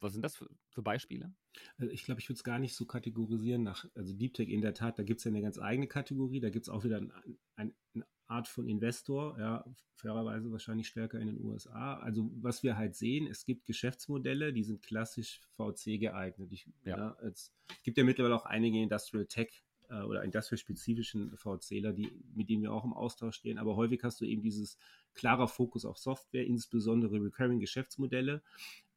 was sind das für, für Beispiele? Also ich glaube, ich würde es gar nicht so kategorisieren nach, also Deep Tech in der Tat, da gibt es ja eine ganz eigene Kategorie, da gibt es auch wieder ein, ein, eine Art von Investor, ja, fairerweise wahrscheinlich stärker in den USA. Also was wir halt sehen, es gibt Geschäftsmodelle, die sind klassisch VC geeignet. Ich, ja. ja es gibt ja mittlerweile auch einige Industrial Tech äh, oder industrial-spezifischen VCler, die, mit denen wir auch im Austausch stehen. Aber häufig hast du eben dieses klarer Fokus auf Software, insbesondere Recurring Geschäftsmodelle.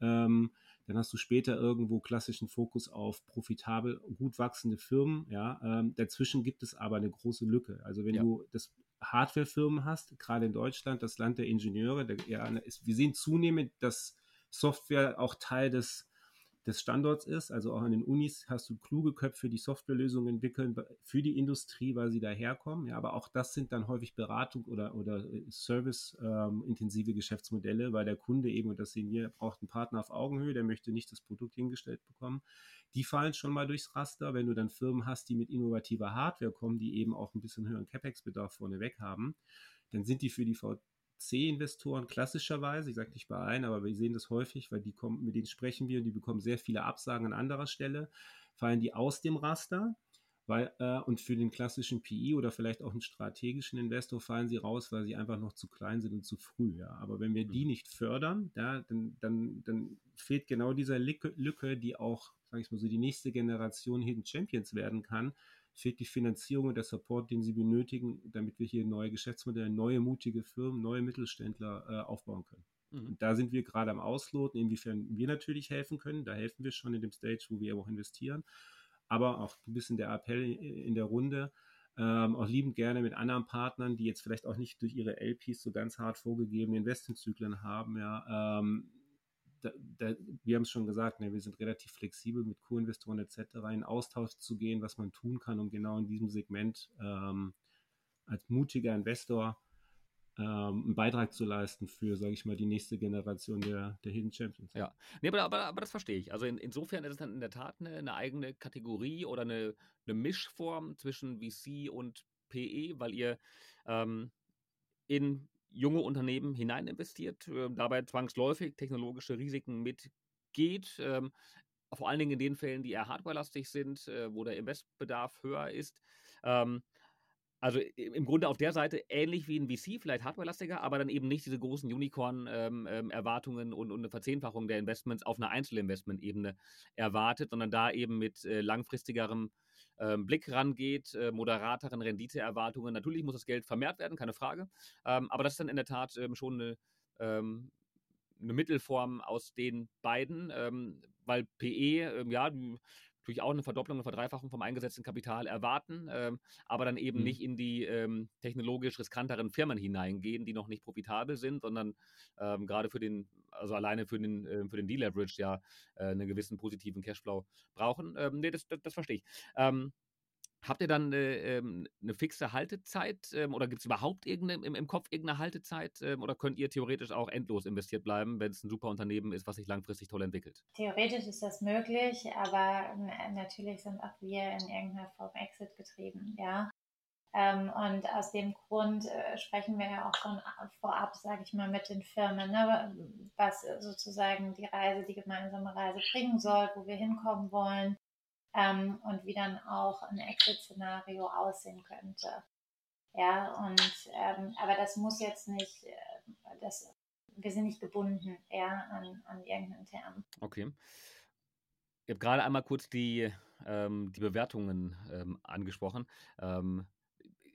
Ähm, dann hast du später irgendwo klassischen Fokus auf profitabel, gut wachsende Firmen. Ja, ähm, dazwischen gibt es aber eine große Lücke. Also wenn ja. du das Hardwarefirmen hast, gerade in Deutschland, das Land der Ingenieure, der, ja, ist, wir sehen zunehmend, dass Software auch Teil des des Standorts ist. Also auch an den Unis hast du kluge Köpfe, die Softwarelösungen entwickeln für die Industrie, weil sie daherkommen. Ja, aber auch das sind dann häufig Beratung oder, oder äh, Service-intensive ähm, Geschäftsmodelle, weil der Kunde eben, und das sehen wir, braucht einen Partner auf Augenhöhe, der möchte nicht das Produkt hingestellt bekommen. Die fallen schon mal durchs Raster. Wenn du dann Firmen hast, die mit innovativer Hardware kommen, die eben auch ein bisschen höheren CapEx-Bedarf vorneweg haben, dann sind die für die C-Investoren klassischerweise, ich sage nicht bei allen, aber wir sehen das häufig, weil die kommen, mit denen sprechen wir und die bekommen sehr viele Absagen an anderer Stelle, fallen die aus dem Raster. Weil, äh, und für den klassischen PI oder vielleicht auch einen strategischen Investor fallen sie raus, weil sie einfach noch zu klein sind und zu früh. Ja. Aber wenn wir die mhm. nicht fördern, ja, dann, dann, dann fehlt genau dieser Lücke, Lücke die auch, sage ich mal so, die nächste Generation Hidden Champions werden kann, fehlt die Finanzierung und der Support, den sie benötigen, damit wir hier neue Geschäftsmodelle, neue mutige Firmen, neue Mittelständler äh, aufbauen können. Mhm. Und da sind wir gerade am Ausloten, inwiefern wir natürlich helfen können. Da helfen wir schon in dem Stage, wo wir auch investieren. Aber auch ein bisschen der Appell in der Runde, ähm, auch liebend gerne mit anderen Partnern, die jetzt vielleicht auch nicht durch ihre LPs so ganz hart vorgegebene Investmentzyklen haben, ja, ähm, da, da, wir haben es schon gesagt, ne, wir sind relativ flexibel mit Co-Investoren etc. in Austausch zu gehen, was man tun kann, um genau in diesem Segment ähm, als mutiger Investor ähm, einen Beitrag zu leisten für, sage ich mal, die nächste Generation der, der Hidden Champions. Ja, nee, aber, aber, aber das verstehe ich. Also in, insofern ist es dann in der Tat eine, eine eigene Kategorie oder eine, eine Mischform zwischen VC und PE, weil ihr ähm, in junge Unternehmen hinein investiert, äh, dabei zwangsläufig technologische Risiken mitgeht. Ähm, vor allen Dingen in den Fällen, die eher hardwarelastig sind, äh, wo der Investbedarf höher ist. Ähm, also im Grunde auf der Seite ähnlich wie ein VC, vielleicht hardwarelastiger, aber dann eben nicht diese großen Unicorn-Erwartungen ähm, ähm und, und, eine Verzehnfachung der Investments auf einer Einzelinvestment-Ebene erwartet, sondern da eben mit äh, langfristigerem ähm, Blick rangeht, äh, moderateren Renditeerwartungen. Natürlich muss das Geld vermehrt werden, keine Frage. Ähm, aber das ist dann in der Tat ähm, schon eine, ähm, eine Mittelform aus den beiden, ähm, weil PE, ja, natürlich auch eine Verdopplung, eine Verdreifachung vom eingesetzten Kapital erwarten, ähm, aber dann eben mhm. nicht in die ähm, technologisch riskanteren Firmen hineingehen, die noch nicht profitabel sind, sondern ähm, gerade für den, also alleine für den, äh, für den Deleverage ja äh, einen gewissen positiven Cashflow brauchen. Ähm, nee, das, das, das verstehe ich. Ähm, Habt ihr dann äh, ähm, eine fixe Haltezeit ähm, oder gibt es überhaupt irgendeine, im, im, Kopf irgendeine Haltezeit ähm, oder könnt ihr theoretisch auch endlos investiert bleiben, wenn es ein super Unternehmen ist, was sich langfristig toll entwickelt? Theoretisch ist das möglich, aber natürlich sind auch wir in irgendeiner Form Exit getrieben, ja. Ähm, und aus dem Grund äh, sprechen wir ja auch schon vorab, sage ich mal, mit den Firmen, ne, was sozusagen die Reise, die gemeinsame Reise bringen soll, wo wir hinkommen wollen ähm, und wie dann auch ein Exit-Szenario aussehen könnte. Ja, und ähm, aber das muss jetzt nicht, äh, das, wir sind nicht gebunden ja, an, an irgendeinen Term. Okay. Ich habe gerade einmal kurz die, ähm, die Bewertungen ähm, angesprochen. Ähm,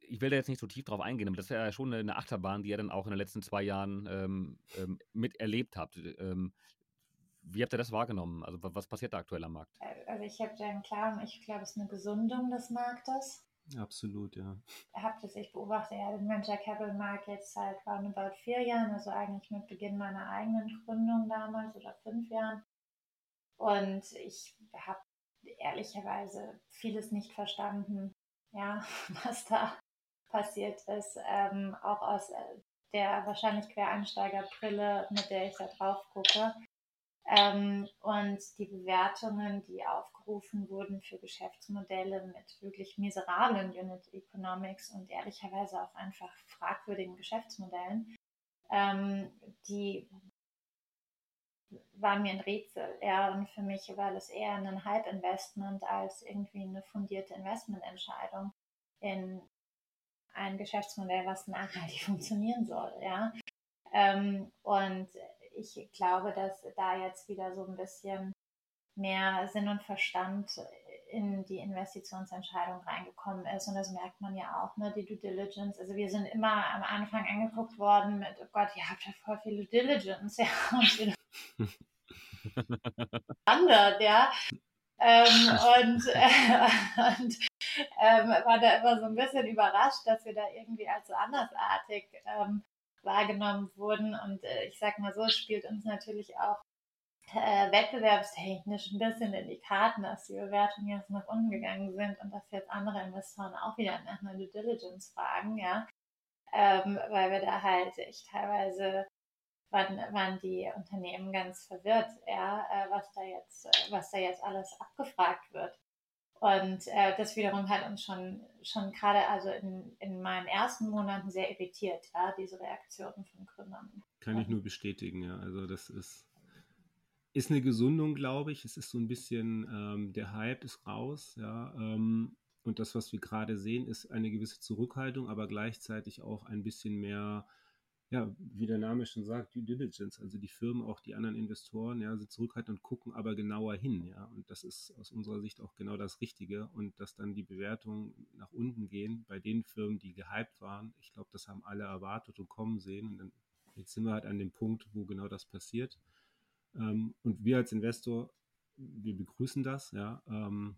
ich will da jetzt nicht so tief drauf eingehen, aber das ist ja schon eine Achterbahn, die ihr dann auch in den letzten zwei Jahren ähm, ähm, miterlebt habt. Wie habt ihr das wahrgenommen? Also was passiert da aktuell am Markt? Äh, also ich habe da einen klaren, ich glaube, es ist eine Gesundung des Marktes. Absolut, ja. Habt es, ich beobachte ja den Venture Capital Markt jetzt seit roundabout vier Jahren, also eigentlich mit Beginn meiner eigenen Gründung damals oder fünf Jahren. Und ich habe ehrlicherweise vieles nicht verstanden, ja, was da passiert ist, ähm, auch aus äh, der wahrscheinlich Quereinsteigerbrille, mit der ich da drauf gucke. Ähm, und die Bewertungen, die aufgerufen wurden für Geschäftsmodelle mit wirklich miserablen Unit Economics und ehrlicherweise auch einfach fragwürdigen Geschäftsmodellen, ähm, die war mir ein Rätsel. Ja, und für mich war das eher ein Halbinvestment als irgendwie eine fundierte Investmententscheidung in ein Geschäftsmodell, was nachhaltig funktionieren soll. Ja, ähm, und ich glaube, dass da jetzt wieder so ein bisschen mehr Sinn und Verstand in die Investitionsentscheidung reingekommen ist. Und das merkt man ja auch, ne, die Due Diligence. Also wir sind immer am Anfang angeguckt worden mit, oh Gott, ihr habt ja voll viel Due Diligence, ja. Und ja. Ähm, und äh, und ähm, war da immer so ein bisschen überrascht, dass wir da irgendwie als so andersartig ähm, wahrgenommen wurden. Und äh, ich sag mal so, spielt uns natürlich auch äh, wettbewerbstechnisch ein bisschen in die Karten, dass die Bewertungen jetzt nach unten gegangen sind und dass jetzt andere Investoren auch wieder nach einer Due Diligence fragen, ja. Ähm, weil wir da halt ich teilweise waren, waren die Unternehmen ganz verwirrt, ja, äh, was da jetzt, äh, was da jetzt alles abgefragt wird. Und äh, das wiederum hat uns schon, schon gerade also in, in meinen ersten Monaten sehr irritiert, ja, diese Reaktionen von Gründern. Kann ich nur bestätigen, ja. Also das ist ist eine Gesundung, glaube ich. Es ist so ein bisschen, ähm, der Hype ist raus, ja. Ähm, und das, was wir gerade sehen, ist eine gewisse Zurückhaltung, aber gleichzeitig auch ein bisschen mehr, ja, wie der Name schon sagt, Due Diligence. Also die Firmen, auch die anderen Investoren, ja, sind zurückhaltend und gucken aber genauer hin, ja. Und das ist aus unserer Sicht auch genau das Richtige. Und dass dann die Bewertungen nach unten gehen bei den Firmen, die gehypt waren, ich glaube, das haben alle erwartet und kommen sehen. Und dann, jetzt sind wir halt an dem Punkt, wo genau das passiert. Ähm, und wir als Investor, wir begrüßen das, ja. Ähm,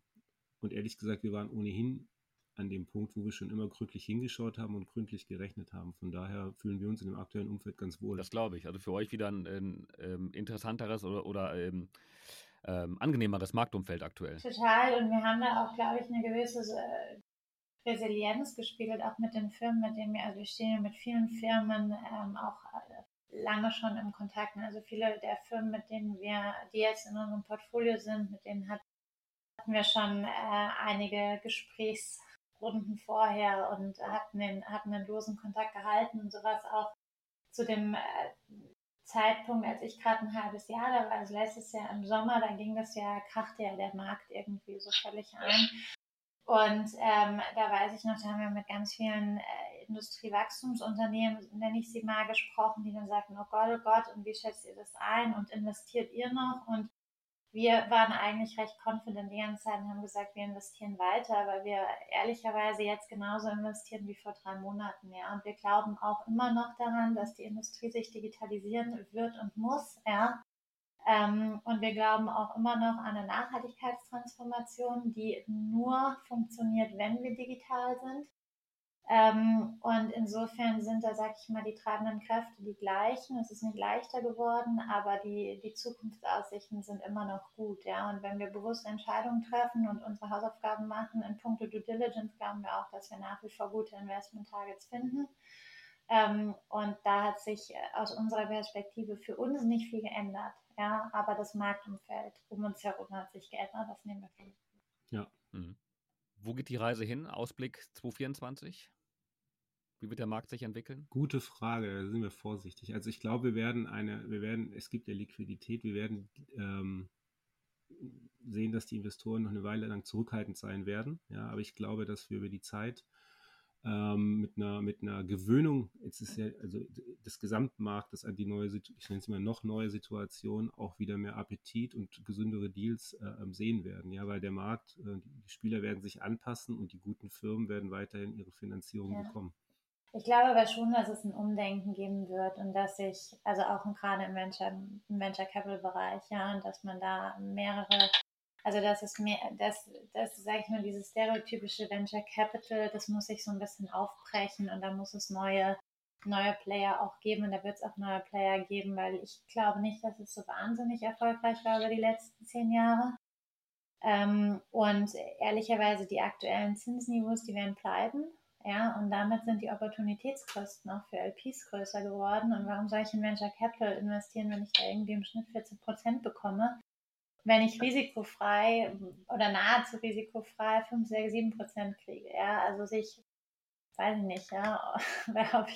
und ehrlich gesagt, wir waren ohnehin an dem Punkt, wo wir schon immer gründlich hingeschaut haben und gründlich gerechnet haben. Von daher fühlen wir uns in dem aktuellen Umfeld ganz wohl. Das glaube ich. Also für euch wieder ein, ein, ein ähm, interessanteres oder, oder ähm, ähm, angenehmeres Marktumfeld aktuell. Total. Und wir haben da auch, glaube ich, eine gewisse äh, Resilienz gespiegelt, auch mit den Firmen, mit denen wir, also wir stehen mit vielen Firmen ähm, auch äh, lange schon im Kontakt. Also viele der Firmen, mit denen wir, die jetzt in unserem Portfolio sind, mit denen hatten wir schon äh, einige Gesprächsrunden vorher und hatten den, hatten den losen Kontakt gehalten und sowas auch zu dem äh, Zeitpunkt, als ich gerade ein halbes Jahr da war, also letztes Jahr im Sommer, da ging das ja, krachte ja der Markt irgendwie so völlig ein. Und ähm, da weiß ich noch, da haben wir mit ganz vielen äh, Industriewachstumsunternehmen, nenne ich sie mal, gesprochen, die dann sagten, oh Gott, oh Gott, und wie schätzt ihr das ein und investiert ihr noch? Und wir waren eigentlich recht confident die ganze Zeit und haben gesagt, wir investieren weiter, weil wir ehrlicherweise jetzt genauso investieren wie vor drei Monaten. Ja. Und wir glauben auch immer noch daran, dass die Industrie sich digitalisieren wird und muss. Ja. Ähm, und wir glauben auch immer noch an eine Nachhaltigkeitstransformation, die nur funktioniert, wenn wir digital sind. Ähm, und insofern sind da, sag ich mal, die treibenden Kräfte die gleichen. Es ist nicht leichter geworden, aber die, die Zukunftsaussichten sind immer noch gut. Ja? Und wenn wir bewusst Entscheidungen treffen und unsere Hausaufgaben machen in puncto Due Diligence, glauben wir auch, dass wir nach wie vor gute Investment-Targets finden. Ähm, und da hat sich äh, aus unserer Perspektive für uns nicht viel geändert. Ja, aber das Marktumfeld um uns herum hat sich geändert. Das nehmen wir für. Ja. Mhm. Wo geht die Reise hin? Ausblick 2024? Wie wird der Markt sich entwickeln? Gute Frage, da sind wir vorsichtig. Also ich glaube, wir werden eine, wir werden, es gibt ja Liquidität, wir werden ähm, sehen, dass die Investoren noch eine Weile lang zurückhaltend sein werden. Ja, aber ich glaube, dass wir über die Zeit ähm, mit, einer, mit einer Gewöhnung, jetzt ist ja also des Gesamtmarktes an die neue, ich nenne es mal noch neue Situation, auch wieder mehr Appetit und gesündere Deals äh, ähm, sehen werden. Ja, weil der Markt, äh, die Spieler werden sich anpassen und die guten Firmen werden weiterhin ihre Finanzierung ja. bekommen. Ich glaube aber schon, dass es ein Umdenken geben wird und dass sich, also auch gerade im Venture, im Venture Capital Bereich, ja, und dass man da mehrere also das ist mehr, das, das sage ich mal, dieses stereotypische Venture Capital, das muss sich so ein bisschen aufbrechen und da muss es neue, neue Player auch geben und da wird es auch neue Player geben, weil ich glaube nicht, dass es so wahnsinnig erfolgreich war über die letzten zehn Jahre. Ähm, und ehrlicherweise die aktuellen Zinsniveaus, die werden bleiben. Ja, und damit sind die Opportunitätskosten auch für LPs größer geworden. Und warum soll ich in Venture Capital investieren, wenn ich da irgendwie im Schnitt 14 Prozent bekomme? wenn ich risikofrei oder nahezu risikofrei 5, 6, 7 Prozent kriege. Ja, also sich, weiß ich nicht, ja,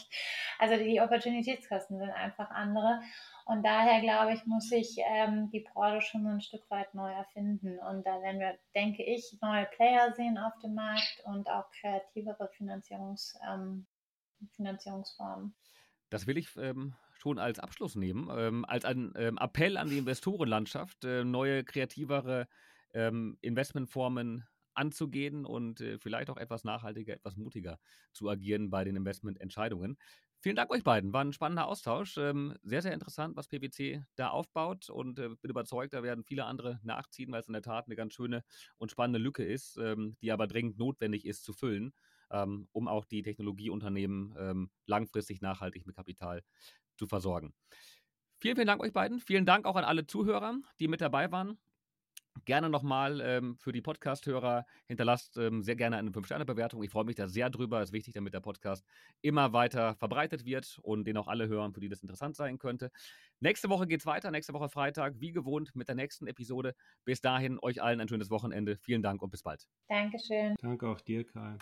also die Opportunitätskosten sind einfach andere. Und daher glaube ich, muss sich ähm, die Branche schon ein Stück weit neu erfinden. Und da werden wir, denke ich, neue Player sehen auf dem Markt und auch kreativere Finanzierungs, ähm, Finanzierungsformen. Das will ich ähm, schon als Abschluss nehmen, ähm, als ein ähm, Appell an die Investorenlandschaft, äh, neue, kreativere ähm, Investmentformen anzugehen und äh, vielleicht auch etwas nachhaltiger, etwas mutiger zu agieren bei den Investmententscheidungen. Vielen Dank euch beiden. War ein spannender Austausch. Ähm, sehr, sehr interessant, was PwC da aufbaut und äh, bin überzeugt, da werden viele andere nachziehen, weil es in der Tat eine ganz schöne und spannende Lücke ist, ähm, die aber dringend notwendig ist zu füllen, ähm, um auch die Technologieunternehmen ähm, langfristig nachhaltig mit Kapital zu versorgen. Vielen, vielen Dank euch beiden. Vielen Dank auch an alle Zuhörer, die mit dabei waren. Gerne nochmal ähm, für die Podcast-Hörer hinterlasst ähm, sehr gerne eine 5-Sterne-Bewertung. Ich freue mich da sehr drüber. Es ist wichtig, damit der Podcast immer weiter verbreitet wird und den auch alle hören, für die das interessant sein könnte. Nächste Woche geht es weiter, nächste Woche Freitag, wie gewohnt, mit der nächsten Episode. Bis dahin, euch allen ein schönes Wochenende. Vielen Dank und bis bald. Dankeschön. Danke auch dir, Karl.